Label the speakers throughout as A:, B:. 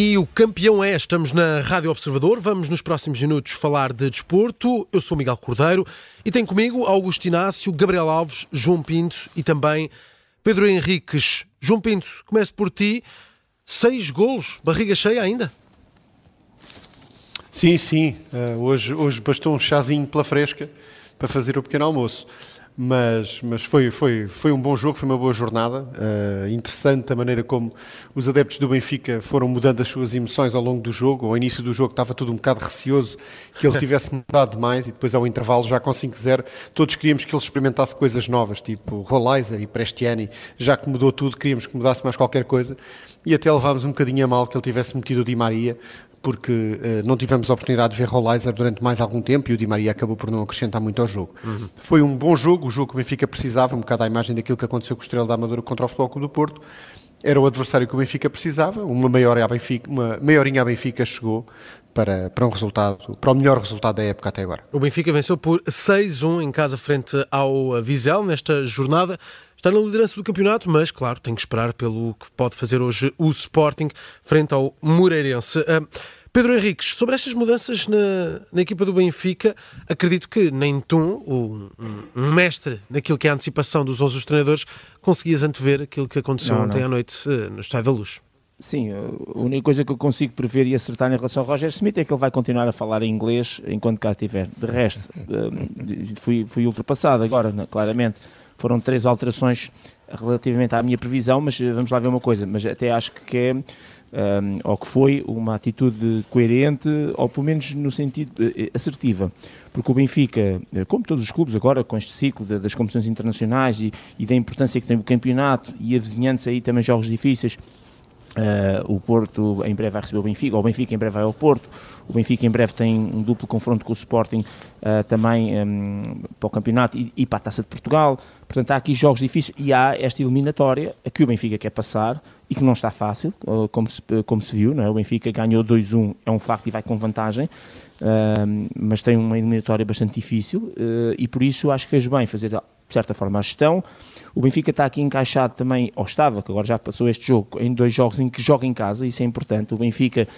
A: E o campeão é, estamos na Rádio Observador, vamos nos próximos minutos falar de desporto. Eu sou Miguel Cordeiro e tenho comigo Augusto Inácio, Gabriel Alves, João Pinto e também Pedro Henriques. João Pinto, começo por ti. Seis golos, barriga cheia ainda?
B: Sim, sim. Uh, hoje, hoje bastou um chazinho pela fresca para fazer o pequeno almoço. Mas, mas foi, foi, foi um bom jogo, foi uma boa jornada. Uh, interessante a maneira como os adeptos do Benfica foram mudando as suas emoções ao longo do jogo. Ao início do jogo estava tudo um bocado receoso que ele tivesse mudado demais e depois ao intervalo, já com 5-0, todos queríamos que ele experimentasse coisas novas, tipo Rolaiser e Prestiani. Já que mudou tudo, queríamos que mudasse mais qualquer coisa. E até levámos um bocadinho a mal que ele tivesse metido o Di Maria, porque uh, não tivemos a oportunidade de ver Rollizer durante mais algum tempo e o Di Maria acabou por não acrescentar muito ao jogo. Uhum. Foi um bom jogo, o jogo que o Benfica precisava, um bocado à imagem daquilo que aconteceu com o Estrela da Amadora contra o Futebol do Porto. Era o adversário que o Benfica precisava, uma, maior à Benfica, uma maiorinha à Benfica chegou para, para um resultado, para o melhor resultado da época até agora.
A: O Benfica venceu por 6-1 em casa frente ao Vizel nesta jornada. Está na liderança do campeonato, mas, claro, tem que esperar pelo que pode fazer hoje o Sporting frente ao Moreirense. Uh, Pedro Henriques, sobre estas mudanças na, na equipa do Benfica, acredito que nem tu, um, um, mestre naquilo que é a antecipação dos 11 treinadores, conseguias antever aquilo que aconteceu não, ontem não. à noite uh, no Estádio da Luz.
C: Sim, a única coisa que eu consigo prever e acertar em relação ao Roger Smith é que ele vai continuar a falar em inglês enquanto cá estiver. De resto, uh, fui, fui ultrapassado agora, claramente foram três alterações relativamente à minha previsão, mas eh, vamos lá ver uma coisa, mas até acho que é um, ehm, ou que foi uma atitude coerente, ou pelo menos no sentido uh, assertiva, porque o Benfica, como todos os clubes agora, com este ciclo de, das competições internacionais e, e, da importância que tem o campeonato e a vizinhança aí também jogos difíceis, Uh, o Porto em breve vai receber o Benfica, ou o Benfica em breve vai ao Porto. O Benfica em breve tem um duplo confronto com o Sporting uh, também um, para o campeonato e, e, para a Taça de Portugal. Portanto, há aqui jogos difíceis e há esta eliminatória a que o Benfica quer passar e que não está fácil, uh, como, se, como se viu. Não é? O Benfica ganhou 2-1, é um facto e vai com vantagem, mas tem uma eliminatória bastante difícil e por isso acho que fez bem fazer, de certa forma, a gestão. O Benfica está aqui encaixado também, ou estava, que agora já passou este jogo, em dois jogos em que joga em casa, isso é importante. O Benfica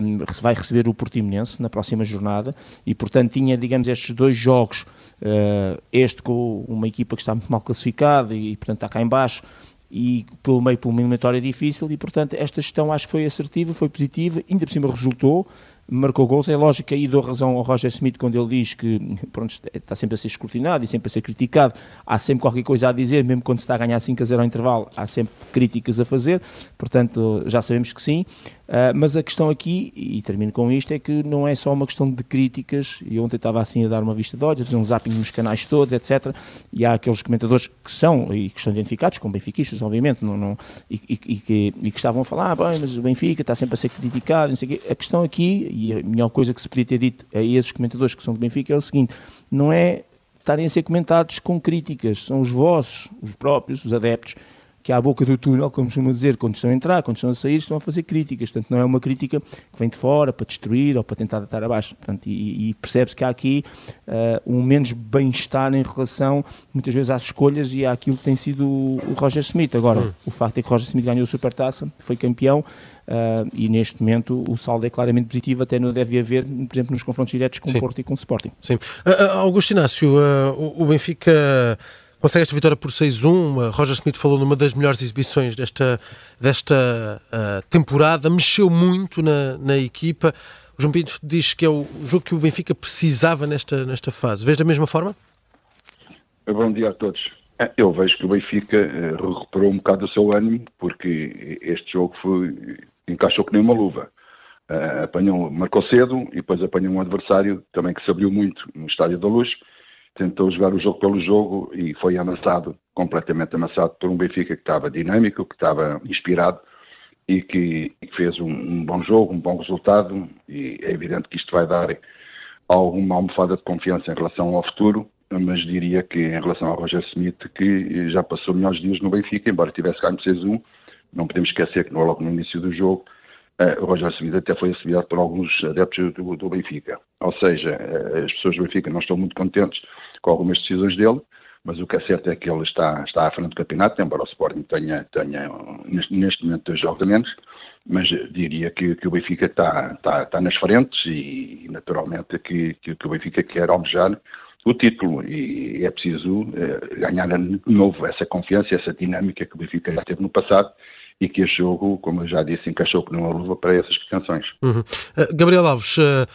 C: um, vai receber o Portimonense na próxima jornada e, portanto, tinha, digamos, estes dois jogos, uh, este com uma equipa que está muito mal classificada e, portanto, está cá em baixo, e pelo meio por uma eliminatória difícil e portanto esta gestão acho que foi assertiva, foi positiva, ainda por cima resultou marcou gols. É lógico aí dou razão ao Roger Smith quando ele diz que pronto, está sempre a ser escrutinado e sempre a ser criticado. Há sempre qualquer coisa a dizer, mesmo quando se está a ganhar 5 a 0 ao intervalo, há sempre críticas a fazer. Portanto, já sabemos que sim. Uh, mas a questão aqui, e termino com isto, é que não é só uma questão de críticas, e ontem estava assim a dar uma vista de olhos, a fazer um zapping nos canais todos, etc. E há aqueles comentadores que são, e que estão identificados como benfiquistas, obviamente, não, não, e, e, e, que, e, que, estavam a falar, ah, bem, mas o Benfica está sempre a ser criticado, não sei o quê. A questão aqui, e a melhor coisa que se podia ter dito a esses comentadores que são do Benfica é o seguinte, não é estarem a ser comentados com críticas, são os vossos, os próprios, os adeptos, que à boca do túnel, como costumam dizer, quando estão a entrar, quando estão a sair, estão a fazer críticas. Portanto, não é uma crítica que vem de fora para destruir ou para tentar deitar abaixo. Portanto, e, e percebe-se que há aqui uh, um menos bem-estar em relação, muitas vezes, às escolhas e àquilo que tem sido o Roger Smith. Agora, hum. o facto é que Roger Smith ganhou a Supertaça, foi campeão, Uh, e neste momento o saldo é claramente positivo, até não deve haver, por exemplo, nos confrontos diretos com o Porto e com o Sporting.
A: Sim. Uh, Augusto Inácio, uh, o, o Benfica consegue esta vitória por 6-1. Roger Smith falou numa das melhores exibições desta, desta uh, temporada, mexeu muito na, na equipa. O João Pinto diz que é o jogo que o Benfica precisava nesta, nesta fase. Vês da mesma forma?
D: Bom dia a todos. É, eu vejo que o Benfica uh, recuperou um bocado o seu ânimo, porque este jogo foi, encaixou que nem uma luva. Uh, apanhou, marcou cedo e depois apanhou um adversário também que se abriu muito no Estádio da Luz tentou jogar o jogo pelo jogo e foi amassado, completamente amassado por um Benfica que estava dinâmico, que estava inspirado e que, fez um, um, bom jogo, um bom resultado. E é evidente que isto vai dar alguma almofada de confiança em relação ao futuro, mas diria que em relação ao Roger Smith que já passou melhores dias no Benfica, embora tivesse ganho 6-1, não podemos esquecer que logo no início do jogo o Roger Smith até foi assediado por alguns adeptos do, do, Benfica. Ou seja, uh, as pessoas do Benfica não estão muito contentes com algumas decisões dele, mas o que é certo é que ele está, está à frente do campeonato, embora o Sporting tenha, tenha neste, neste momento dois jogos a menos, mas diria que, que o Benfica está, está, está nas frentes e, naturalmente que, que, que o Benfica quer almejar o título e é preciso eh, ganhar de novo essa confiança, essa dinâmica que o Benfica já teve no passado e que este jogo, como eu já disse, encaixou com uma luva para essas pretensões.
A: Uhum. Uh, Gabriel Alves, uh,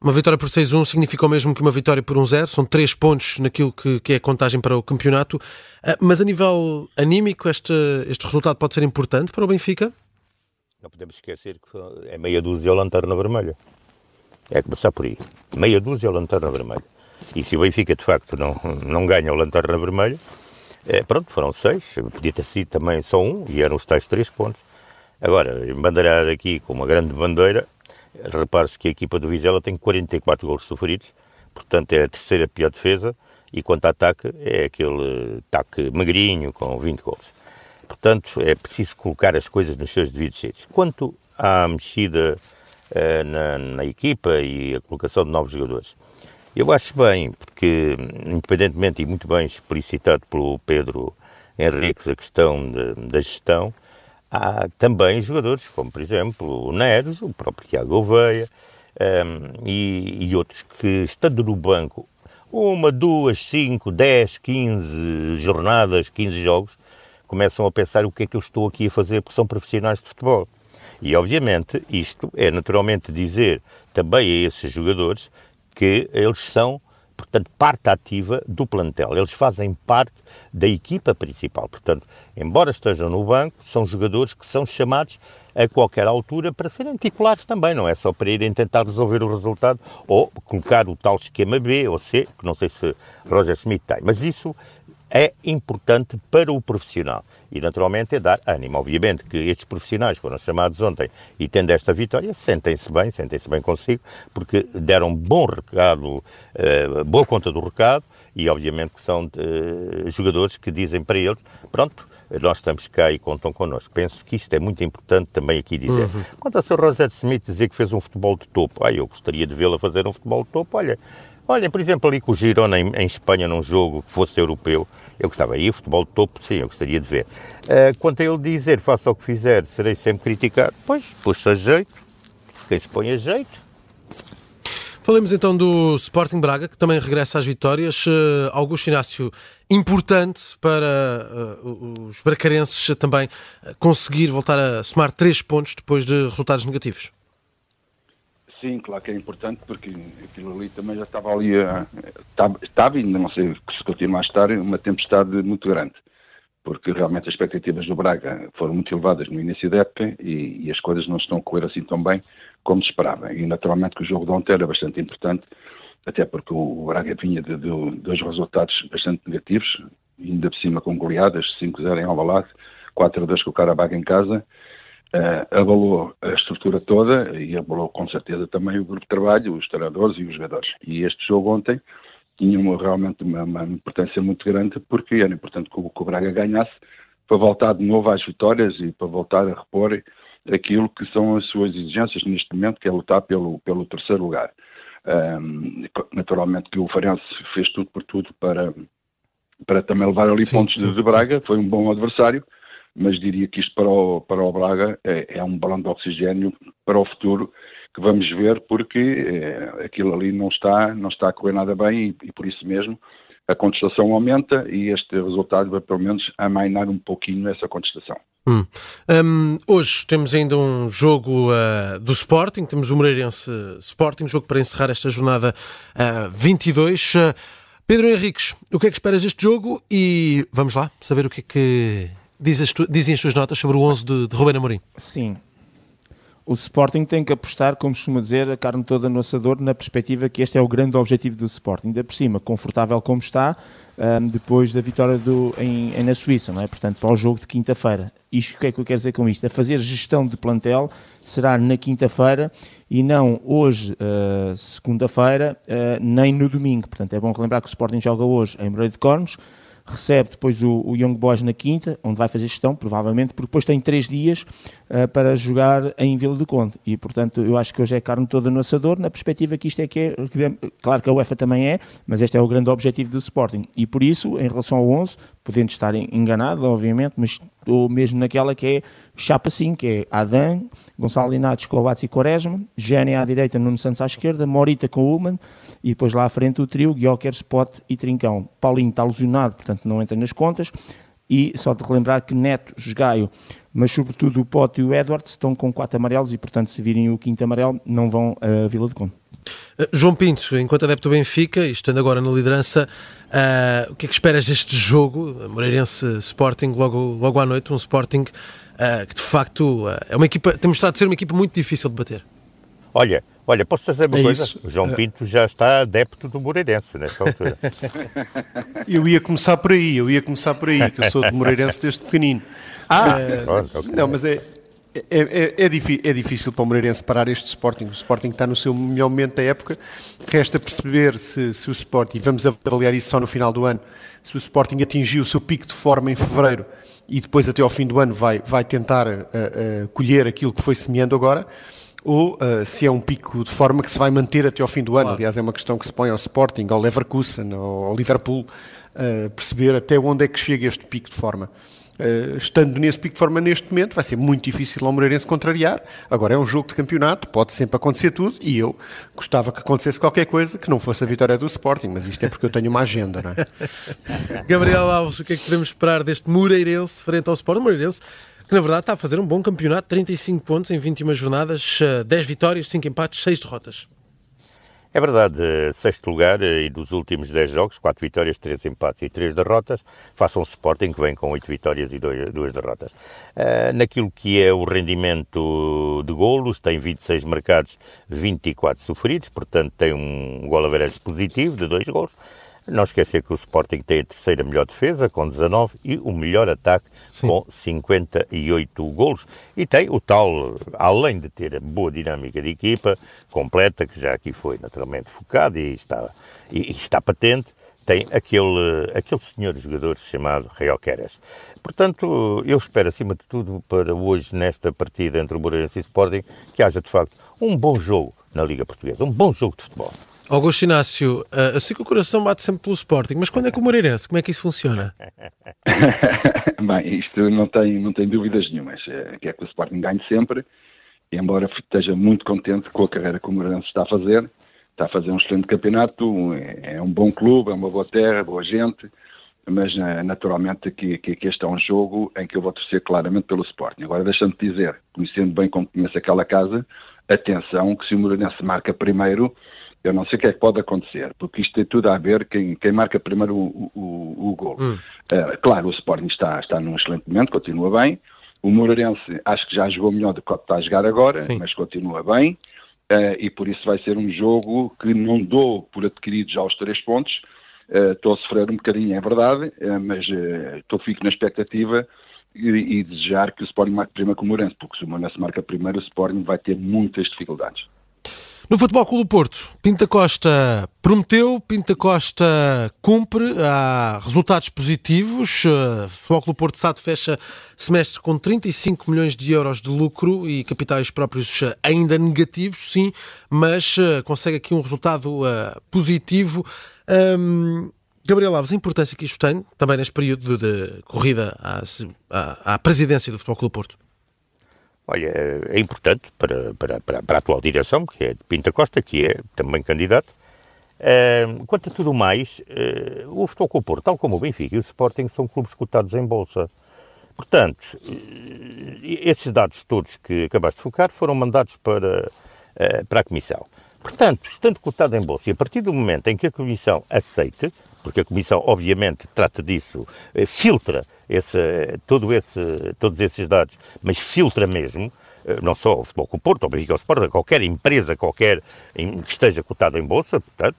A: uma vitória por 6-1 significa o mesmo que uma vitória por 1-0, são três pontos naquilo que, que, é a contagem para o campeonato, uh, mas a nível anímico este, este resultado pode ser importante para o Benfica?
E: Não podemos esquecer que é meia dúzia a lanterna vermelha. É começar por aí. Meia dúzia a lanterna vermelha. E se o Benfica de facto não, não ganha o lanterna vermelha, é, pronto, foram seis, podia ter sido também só um, e eram os tais três pontos. Agora, embandeirar aqui com uma grande bandeira, repare-se que a equipa do Vizela tem 44 gols sofridos, portanto é a terceira pior defesa, e quanto a ataque, é aquele ataque magrinho com 20 gols. Portanto, é preciso colocar as coisas nos seus devidos sítios. Quanto à mexida uh, na, na equipa e a colocação de novos jogadores, eu acho bem, porque, independentemente e muito bem explicitado pelo Pedro Henriques a questão de, da gestão, há também jogadores, como por exemplo o Neres, o próprio Tiago Gouveia um, e, e, outros que, estando no banco, uma, duas, cinco, dez, quinze jornadas, quinze jogos, começam a pensar o que é que eu estou aqui a fazer, porque são profissionais de futebol. E, obviamente, isto é naturalmente dizer também a esses jogadores que eles são, portanto, parte ativa do plantel. Eles fazem parte da equipa principal. Portanto, embora estejam no banco, são jogadores que são chamados a qualquer altura para serem titulares também, não é só para irem tentar resolver o resultado ou colocar o tal esquema B ou C, que não sei se Roger Smith tem. Mas isso é importante para o profissional. E, naturalmente, é dar ânimo. Obviamente que estes profissionais foram chamados ontem e, tendo esta vitória, sentem-se bem, sentem-se bem consigo, porque deram bom recado, uh, boa conta do recado, e, obviamente, que são uh, jogadores que dizem para eles, pronto, nós estamos cá e contam connosco. Penso que isto é muito importante também aqui dizer. Uhum. Quanto ao Sr. Roger Smith dizer que fez um futebol de topo, ah, eu gostaria de vê-lo fazer um futebol de topo, olha, Olha, por exemplo, ali com o Girona em, em, Espanha num jogo que fosse europeu, eu gostava aí, futebol de topo, sim, eu gostaria de ver. Uh, quanto a ele dizer, faça o que fizer, serei sempre criticado, pois, puxa jeito, quem se põe a jeito.
A: Falemos então do Sporting Braga, que também regressa às vitórias. Uh, Augusto Inácio, importante para uh, os bracarenses também conseguir voltar a somar três pontos depois de resultados negativos.
D: Sim, claro que é importante porque aquilo ali também já estava ali, estava ainda não sei se continua a estar, uma tempestade muito grande, porque realmente as expectativas do Braga foram muito elevadas no início da época e, e as coisas não estão a correr assim tão bem como se esperava. E naturalmente que o jogo de ontem era bastante importante, até porque o Braga vinha de, de dois resultados bastante negativos, ainda por cima com goleadas, 5-0 em Alvalade, 4-2 com o Carabag em casa, uh, abalou a estrutura toda e abalou com certeza também o grupo de trabalho, os treinadores e os jogadores. E este jogo ontem tinha uma, realmente uma, uma, importância muito grande porque era importante que o, que o Braga ganhasse para voltar de novo às vitórias e para voltar a repor aquilo que são as suas exigências neste momento, que é lutar pelo, pelo terceiro lugar. Um, naturalmente que o Farense fez tudo por tudo para, para também levar ali sim, pontos sim, de Braga, foi um bom adversário, mas diria que isto para o, para o Braga é, é um balão de oxigênio para o futuro que vamos ver porque é, aquilo ali não está, não está a correr nada bem e, e, por isso mesmo a contestação aumenta e este resultado vai pelo menos amainar um pouquinho essa contestação.
A: Hum. Um, hoje temos ainda um jogo uh, do Sporting, temos o Moreirense Sporting, jogo para encerrar esta jornada uh, 22. Uh, Pedro Henriques, o que é que esperas deste jogo? E vamos lá saber o que é que Diz as tu, dizem as suas notas sobre o 11 de, de Rubén Amorim.
C: Sim. O Sporting tem que apostar, como costuma dizer, a carne toda no assador, na perspectiva que este é o grande objetivo do Sporting. Ainda por cima, confortável como está, um, depois da vitória do, em, em, na Suíça, não é? Portanto, para o jogo de quinta-feira. Isto, o que é que eu quero dizer com isto? A fazer gestão de plantel será na quinta-feira e não hoje, uh, segunda-feira, uh, nem no domingo. Portanto, é bom relembrar que o Sporting joga hoje em Moreira de Cornos, recebe depois o, o Young Boys na quinta, onde vai fazer gestão, provavelmente, porque depois tem três dias para jogar em Vila do Conde. E, portanto, eu acho que hoje é carne toda no assador, na perspectiva que isto é que é, claro que a UEFA também é, mas este é o grande objetivo do Sporting. E por isso, em relação ao 11, podendo estar enganado, obviamente, mas estou mesmo naquela que é chapa 5, que é Adan, Gonçalo Linares, Coates e Quaresma, Gênia à direita, Nuno Santos à esquerda, Morita com Ullman, e depois lá à frente o trio, Guioquer, Spot e Trincão. Paulinho está lesionado, portanto não entra nas contas, e só de relembrar que Neto, Esgaio, mas sobretudo o Pote e o Edwards estão com quatro amarelos e, portanto, se virem o quinto amarelo, não vão a Vila de Conde.
A: Uh, João Pinto, enquanto adepto do Benfica, e estando agora na liderança, uh, o que é que esperas deste jogo? Moreirense Sporting, logo, logo à noite, um Sporting uh, que de facto é uma equipa, tem mostrado ser uma equipa muito difícil de bater.
E: Olha, olha, posso dizer uma é coisa? Isso. O João Pinto já está adepto do Moreirense nesta altura.
B: eu ia começar por aí, eu ia começar por aí, que eu sou de Moreirense desde pequenino. Ah, uh, não, mas é, é, é, é, é, difícil para o Moreirense parar este Sporting. O Sporting está no seu melhor momento da época. Resta perceber se, se o Sporting, e vamos avaliar isso só no final do ano, se o Sporting atingiu o seu pico de forma em fevereiro e depois até ao fim do ano vai, vai tentar uh, uh, colher aquilo que foi semeando agora ou uh, se é um pico de forma que se vai manter até ao fim do ano. Claro. Aliás, é uma questão que se põe ao Sporting, ao Leverkusen, ao Liverpool, uh, perceber até onde é que chega este pico de forma. Uh, estando nesse pico de forma neste momento, vai ser muito difícil ao Moreirense contrariar. Agora é um jogo de campeonato, pode sempre acontecer tudo, e eu gostava que acontecesse qualquer coisa que não fosse a vitória do Sporting, mas isto é porque eu tenho uma agenda, não
A: é? Gabriel Alves, o que é que podemos esperar deste Moreirense frente ao Sporting? Moreirense que na verdade está a fazer um bom campeonato, 35 pontos em 21 jornadas, 10 vitórias, 5 empates, 6 derrotas.
E: É verdade, sexto lugar e dos últimos 10 jogos, 4 vitórias, 3 empates e 3 derrotas, façam um Sporting que vem com 8 vitórias e 2 derrotas. Uh, naquilo que é o rendimento de golos, tem 26 marcados, 24 sofridos, portanto tem um gol a positivo de 2 golos. Não esquecer que o Sporting tem a terceira melhor defesa, com 19, e o melhor ataque, Sim. com 58 golos. E tem o tal, além de ter a boa dinâmica de equipa, completa, que já aqui foi naturalmente focado e está, e, e está patente, tem aquele, aquele senhor jogador chamado Real Queres. Portanto, eu espero, acima de tudo, para hoje, nesta partida entre o Moreirense e o Sporting, que haja, de facto, um bom jogo na Liga Portuguesa, um bom jogo de futebol.
A: Augusto Inácio, uh, eu sei que o coração bate sempre pelo Sporting, mas quando é que o Moreirense? Como é que isso funciona?
D: Bem, isto não tem, não tem dúvidas nenhumas. É, que é que o Sporting ganhe sempre, embora esteja muito contente com a carreira que o Moreirense está a fazer. Está a fazer um excelente campeonato, é, é um bom clube, é uma boa terra, boa gente, mas uh, naturalmente que, que, que, este é um jogo em que eu vou torcer claramente pelo Sporting. Agora deixa-me dizer, conhecendo bem como conheço aquela casa, atenção que se o Moreirense marca primeiro eu não sei o que é que pode acontecer, porque isto tem tudo a ver quem, quem marca primeiro o, o, o gol. Hum. Uh, claro, o Sporting está, está num excelente momento, continua bem. O Moreirense acho que já jogou melhor do que está a jogar agora, Sim. mas continua bem. Uh, e por isso vai ser um jogo que não dou por adquirido já os três pontos. Uh, estou a sofrer um bocadinho, é verdade, mas estou fico na expectativa e, e, desejar que o Sporting marque primeiro com o Moreirense, porque se o Moreirense marca primeiro, o Sporting vai ter muitas dificuldades.
A: No Futebol Clube Porto, Pinta Costa prometeu, Pinta Costa cumpre, há resultados positivos. O Futebol Clube Porto SAD fecha semestre com 35 milhões de euros de lucro e capitais próprios ainda negativos, sim, mas eh, consegue aqui um resultado positivo. Um, Gabriel Alves, a importância que isto tem também neste período de corrida à, à, presidência do Futebol Clube Porto?
E: Olha, é importante para, para, para, a atual direção, que é de Pinta Costa, que é também candidato. Uh, quanto a tudo mais, uh, o Futebol Porto, tal como o Benfica e o Sporting, são clubes cotados em bolsa. Portanto, uh, esses dados todos que acabaste de focar foram mandados para, uh, para a Comissão. Portanto, estando cotado em bolsa, e a partir do momento em que a Comissão aceite, porque a Comissão obviamente trata disso, eh, filtra esse, todo esse, todos esses dados, mas filtra mesmo, eh, não só o Futebol com Porto, o o Sport, qualquer empresa, qualquer que esteja cotada em bolsa, portanto,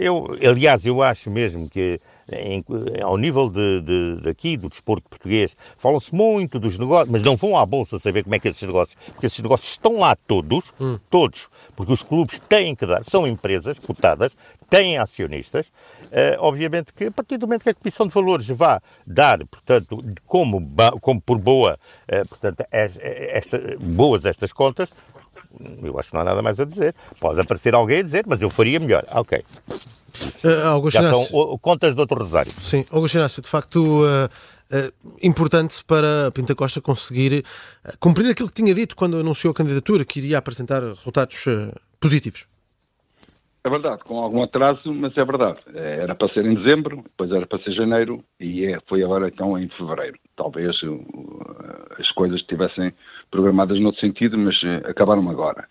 E: eu, aliás, eu acho mesmo que em, ao nível de, de, daqui, do desporto português, fala-se muito dos negócios, mas não vão à Bolsa saber como é que esses negócios, porque esses negócios estão lá todos, hum. todos, porque os clubes têm que dar, são empresas cotadas, têm acionistas, uh, obviamente que a partir do momento que a Comissão de Valores vá dar, portanto, como, como por boa, uh, portanto, esta, boas estas contas, eu acho que não há nada mais a dizer. Pode aparecer alguém a dizer, mas eu faria melhor. Ok.
A: Uh, Já
E: são contas do outro Rosário.
A: Sim, Augusto Inácio, de facto, uh, uh, importante para Pinta Costa conseguir cumprir aquilo que tinha dito quando anunciou a candidatura, que iria apresentar resultados positivos.
D: É verdade, com algum atraso, mas é verdade. Era para ser em dezembro, depois era para ser janeiro e é, foi agora então em fevereiro. Talvez as coisas estivessem programadas noutro sentido, mas acabaram agora.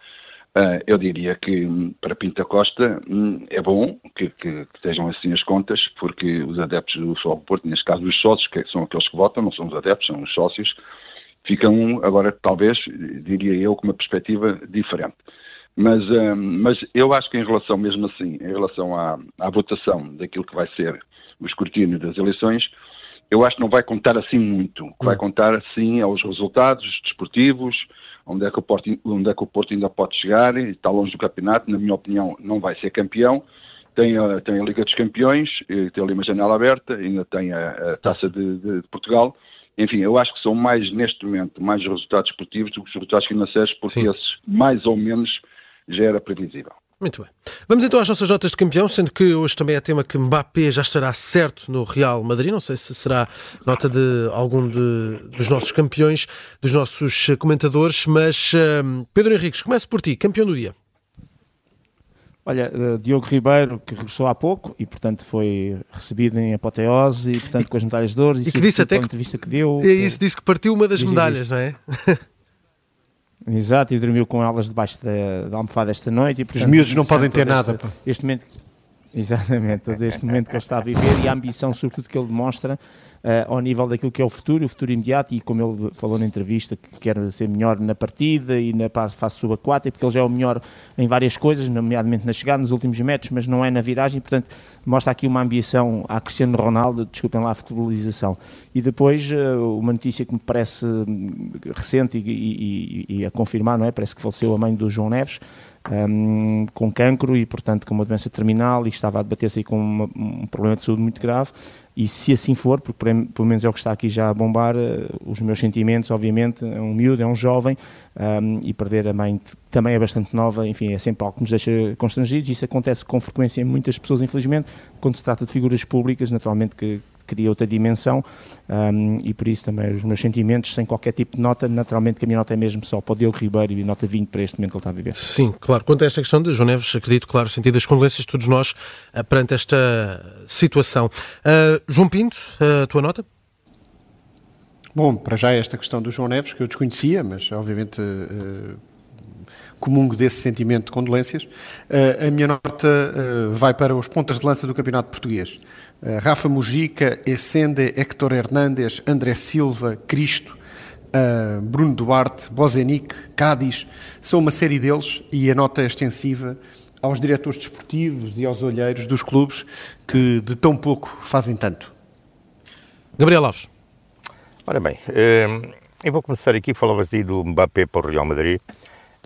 D: Uh, eu diria que hum, para Pinta Costa hum, é bom que, que, que, estejam assim as contas, porque os adeptos do Futebol Porto, neste caso os sócios, que são aqueles que votam, não são os adeptos, são os sócios, ficam agora, talvez, diria eu, com uma perspectiva diferente. Mas, uh, mas eu acho que em relação, mesmo assim, em relação à, à votação daquilo que vai ser o escrutínio das eleições, eu acho que não vai contar assim muito. O que vai hum. contar, sim, aos resultados desportivos, onde é, que o Porto, onde é que o Porto ainda pode chegar, está longe do campeonato, na minha opinião, não vai ser campeão. Tem a, tem a Liga dos Campeões, tem ali uma janela aberta, ainda tem a, a Taça de, de, de, Portugal. Enfim, eu acho que são mais, neste momento, mais resultados esportivos do que os resultados financeiros, porque Sim. esses, mais ou menos, já era previsível.
A: Muito bem. Vamos então às nossas notas de campeão, sendo que hoje também é tema que Mbappé já estará certo no Real Madrid. Não sei se será nota de algum de, dos nossos campeões, dos nossos comentadores, mas uh, Pedro Henriques, começo por ti, campeão do dia.
C: Olha, uh, Diogo Ribeiro, que regressou há pouco e, portanto, foi recebido em apoteose e, portanto, com as medalhas de ouro.
A: E, e que disse até que,
C: entrevista que deu.
A: É isso, disse que partiu uma das medalhas, não é?
C: Exato, e dormiu com elas debaixo da, da almofada esta noite. E,
B: portanto, Os miúdos não podem ter nada. Este,
C: este momento, exatamente, todo este momento que ele está a viver e a ambição, sobretudo, que ele demonstra ao nível daquilo que é o futuro, o futuro imediato, e como ele falou na entrevista, que quer ser melhor na partida e na fase subaquática, porque ele já é o melhor em várias coisas, nomeadamente na chegada, nos últimos metros, mas não é na viragem, portanto, mostra aqui uma ambição a Cristiano Ronaldo, desculpem lá a futebolização. E depois, uh, uma notícia que me parece hum, recente e, e, e, a confirmar, não é? Parece que faleceu a mãe do João Neves, um, com cancro e, portanto, com uma doença terminal e estava a debater-se com uma, um problema de saúde muito grave. E se assim for, porque pelo menos é o que está aqui já a bombar, uh, os meus sentimentos, obviamente, é um miúdo, é um jovem, um, e perder a mãe também é bastante nova, enfim, é sempre algo que nos deixa constrangidos. Isso acontece com frequência em muitas pessoas, infelizmente, quando se trata de figuras públicas, naturalmente que, cria outra dimensão um, e por isso também os meus sentimentos, sem qualquer tipo de nota, naturalmente que a minha nota é mesmo só para o Diogo Ribeiro e nota 20 para este momento que ele está a viver.
A: Sim, claro. Quanto a esta questão de João Neves, acredito, claro, sentido as condolências de todos nós uh, perante esta situação. Uh, João Pinto, uh, a tua nota?
B: Bom, para já esta questão do João Neves, que eu desconhecia, mas obviamente uh, comungo desse sentimento de condolências. Uh, a minha nota uh, vai para os pontas de lança do Campeonato Português. Uh, Rafa Mujica, Essende, Héctor Hernández, André Silva, Cristo, uh, Bruno Duarte, Bozenic, Cádiz, são uma série deles e a nota é extensiva aos diretores desportivos e aos olheiros dos clubes que de tão pouco fazem tanto.
A: Gabriel Alves.
E: Ora bem, eu vou começar aqui, falavas aí do Mbappé para o Real Madrid,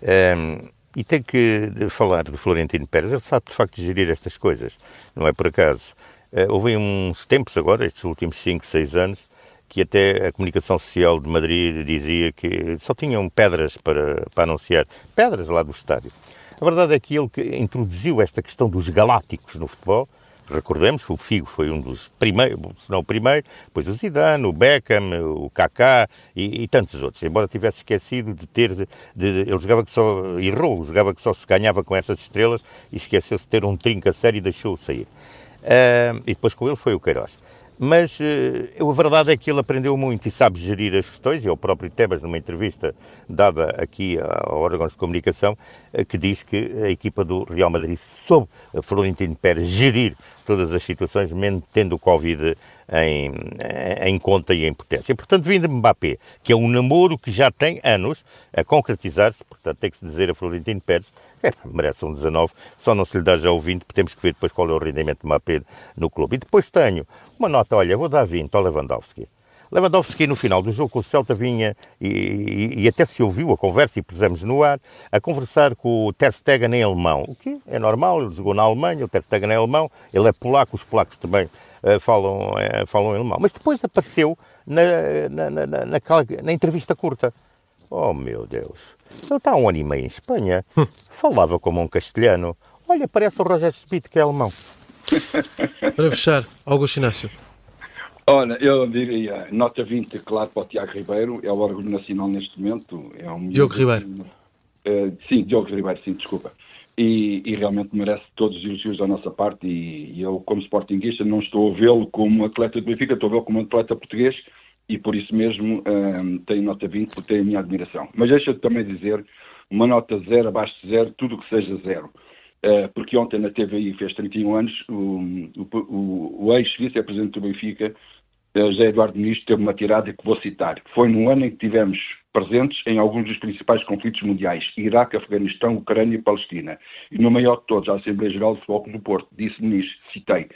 E: ehm, e tenho que falar do Florentino Pérez, ele sabe de facto gerir estas coisas, não é por acaso. Uh, houve uns tempos agora, estes últimos 5, 6 anos, que até a comunicação social de Madrid dizia que só tinham pedras para, para anunciar, pedras lá do estádio. A verdade é que ele que introduziu esta questão dos galácticos no futebol, recordemos, o Figo foi um dos primeiros, se não o primeiro, depois o Zidane, o Beckham, o Kaká e, e tantos outros, embora tivesse esquecido de ter, de, de, ele jogava que só, errou, jogava que só se ganhava com essas estrelas e esqueceu-se de ter um trinca sério e deixou-o sair. Uh, e depois com ele foi o Queiroz. Mas uh, a verdade é que ele aprendeu muito e sabe gerir as questões, e é o próprio Tebas, numa entrevista dada aqui a órgãos de comunicação, uh, que diz que a equipa do Real Madrid soube, Florentino Pérez, gerir todas as situações, mantendo o Covid em, em conta e em potência. Portanto, vindo Mbappé, que é um namoro que já tem anos a concretizar-se, portanto, tem que se dizer a Florentino Pérez, merece um 19, só não se lhe dá já o 20, porque temos que ver depois qual é o rendimento de Mapé no clube. E depois tenho uma nota, olha, vou dar 20 ao Lewandowski. Lewandowski no final do jogo com o Celta vinha e, e, e, até se ouviu a conversa e pusemos no ar a conversar com o Ter Stegen em alemão, o que é normal, ele jogou na Alemanha, o Ter Stegen é alemão, ele é polaco, os polacos também uh, falam, uh, falam em alemão. Mas depois apareceu na, na, na, na entrevista curta. Oh meu Deus, ele está há um ano e meio em Espanha, falava como um castelhano. Olha, parece o Roger Smith que é alemão.
A: Para fechar, Augusto Inácio.
D: Olha, eu diria, nota 20, claro, para o Tiago Ribeiro, é o órgão nacional neste momento. É um
A: Diogo Ribeiro.
D: Uh, sim, Diogo Ribeiro, sim, desculpa. E, e, realmente merece todos os elogios da nossa parte e, e eu, como sportinguista, não estou a vê-lo como atleta do Benfica, estou a vê-lo como atleta português e por isso mesmo um, tenho nota 20 porque tenho a minha admiração. Mas deixa-te também dizer, uma nota zero, abaixo de zero, tudo o que seja zero. Uh, porque ontem na TVI fez 31 anos, o, o, o ex-vice-presidente do Benfica, José Eduardo Ministro, teve uma tirada que vou citar. Foi no ano em que tivemos presentes em alguns dos principais conflitos mundiais, Iraque, Afeganistão, Ucrânia e Palestina. E no maior de todos, a Assembleia Geral de Futebol do Porto, disse ministro, citei,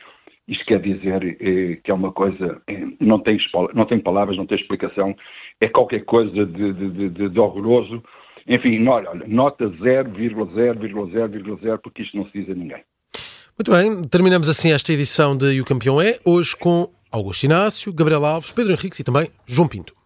D: isto quer dizer eh, que é uma coisa, eh, não, tem, não tem palavras, não tem explicação, é qualquer coisa de, de, de, de horroroso. Enfim, olha, nota 0,0,0,0, porque isto não se diz a ninguém.
A: Muito bem, terminamos assim esta edição de E o Campeão é, hoje com Augusto Inácio, Gabriel Alves, Pedro Henriques e também João Pinto.